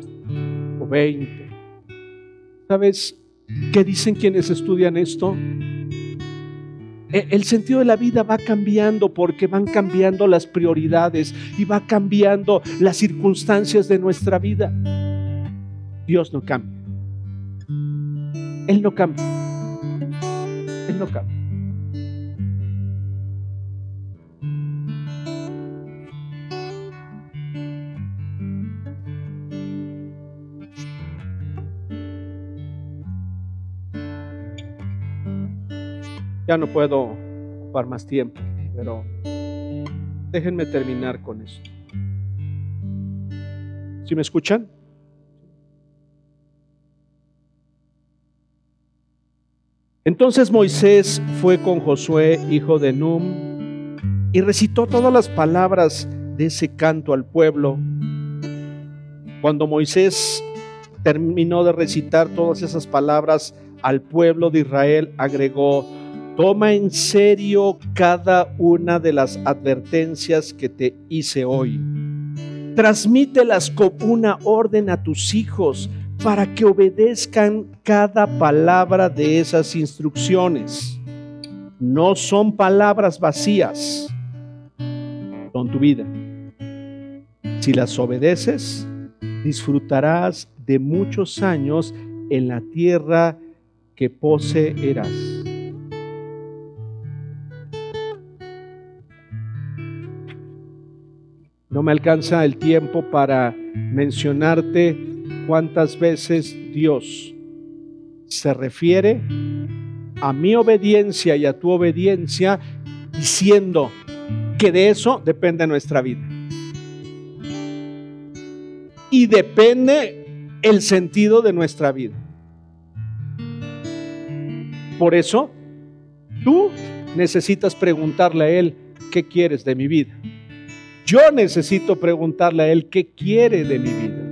o 20. ¿Sabes qué dicen quienes estudian esto? E, el sentido de la vida va cambiando porque van cambiando las prioridades y va cambiando las circunstancias de nuestra vida. Dios no cambia. Él no cambia. Él no cambia. Ya no puedo ocupar más tiempo, pero déjenme terminar con esto. ¿Sí me escuchan? Entonces Moisés fue con Josué, hijo de Num, y recitó todas las palabras de ese canto al pueblo. Cuando Moisés terminó de recitar todas esas palabras al pueblo de Israel, agregó, Toma en serio cada una de las advertencias que te hice hoy. Transmítelas con una orden a tus hijos para que obedezcan cada palabra de esas instrucciones. No son palabras vacías, son tu vida. Si las obedeces, disfrutarás de muchos años en la tierra que poseerás. No me alcanza el tiempo para mencionarte cuántas veces Dios se refiere a mi obediencia y a tu obediencia diciendo que de eso depende nuestra vida. Y depende el sentido de nuestra vida. Por eso, tú necesitas preguntarle a Él, ¿qué quieres de mi vida? Yo necesito preguntarle a Él qué quiere de mi vida.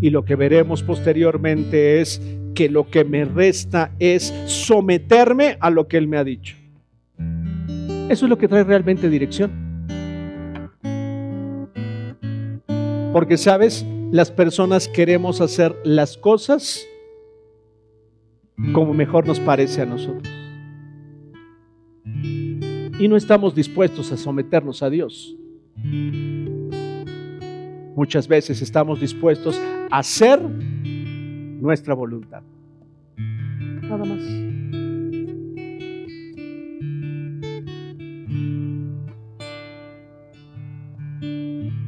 Y lo que veremos posteriormente es que lo que me resta es someterme a lo que Él me ha dicho. Eso es lo que trae realmente dirección. Porque, ¿sabes? Las personas queremos hacer las cosas como mejor nos parece a nosotros y no estamos dispuestos a someternos a Dios. Muchas veces estamos dispuestos a hacer nuestra voluntad. Nada más.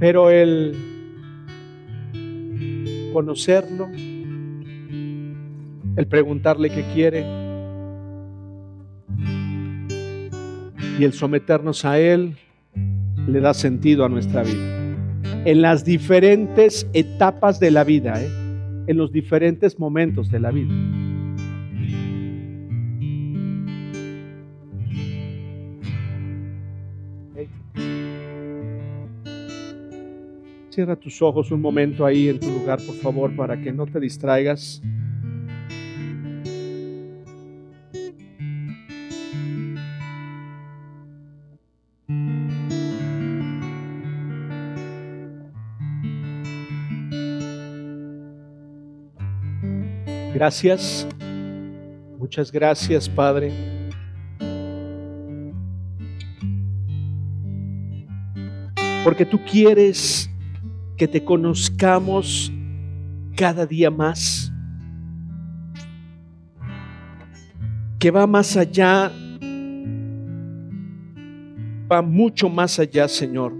Pero el conocerlo, el preguntarle qué quiere, y el someternos a Él le da sentido a nuestra vida. En las diferentes etapas de la vida, ¿eh? en los diferentes momentos de la vida. Cierra tus ojos un momento ahí en tu lugar, por favor, para que no te distraigas. Gracias. Muchas gracias, Padre. Porque tú quieres que te conozcamos cada día más. Que va más allá, va mucho más allá, Señor,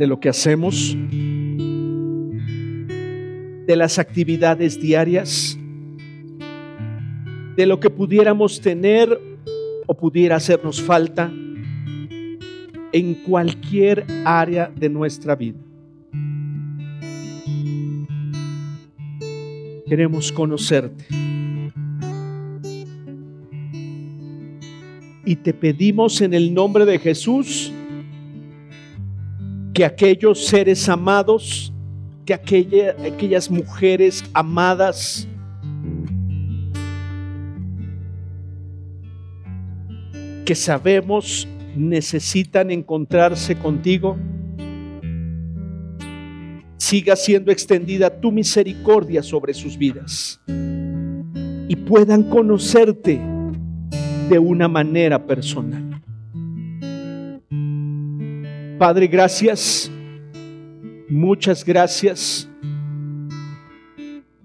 de lo que hacemos, de las actividades diarias, de lo que pudiéramos tener o pudiera hacernos falta en cualquier área de nuestra vida. Queremos conocerte. Y te pedimos en el nombre de Jesús que aquellos seres amados, que aquellas mujeres amadas, que sabemos necesitan encontrarse contigo, siga siendo extendida tu misericordia sobre sus vidas y puedan conocerte de una manera personal. Padre, gracias, muchas gracias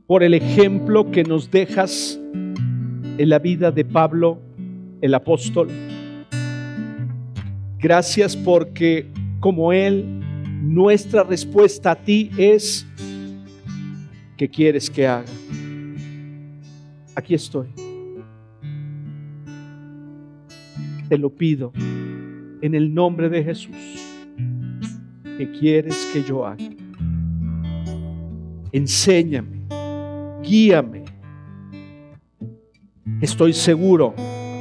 por el ejemplo que nos dejas en la vida de Pablo, el apóstol. Gracias porque como Él, nuestra respuesta a ti es, ¿qué quieres que haga? Aquí estoy. Te lo pido en el nombre de Jesús. ¿Qué quieres que yo haga? Enséñame, guíame. Estoy seguro,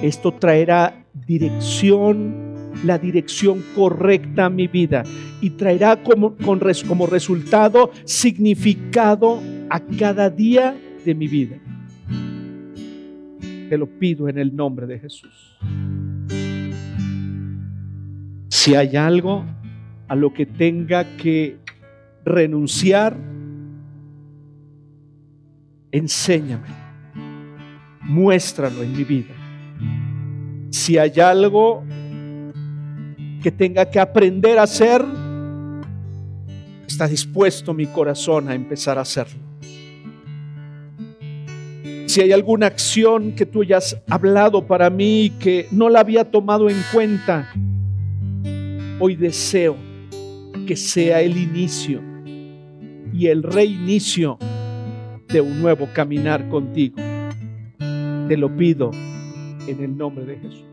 esto traerá dirección la dirección correcta a mi vida y traerá como, como resultado significado a cada día de mi vida. Te lo pido en el nombre de Jesús. Si hay algo a lo que tenga que renunciar, enséñame, muéstralo en mi vida. Si hay algo que tenga que aprender a hacer, está dispuesto mi corazón a empezar a hacerlo. Si hay alguna acción que tú hayas hablado para mí que no la había tomado en cuenta, hoy deseo que sea el inicio y el reinicio de un nuevo caminar contigo. Te lo pido en el nombre de Jesús.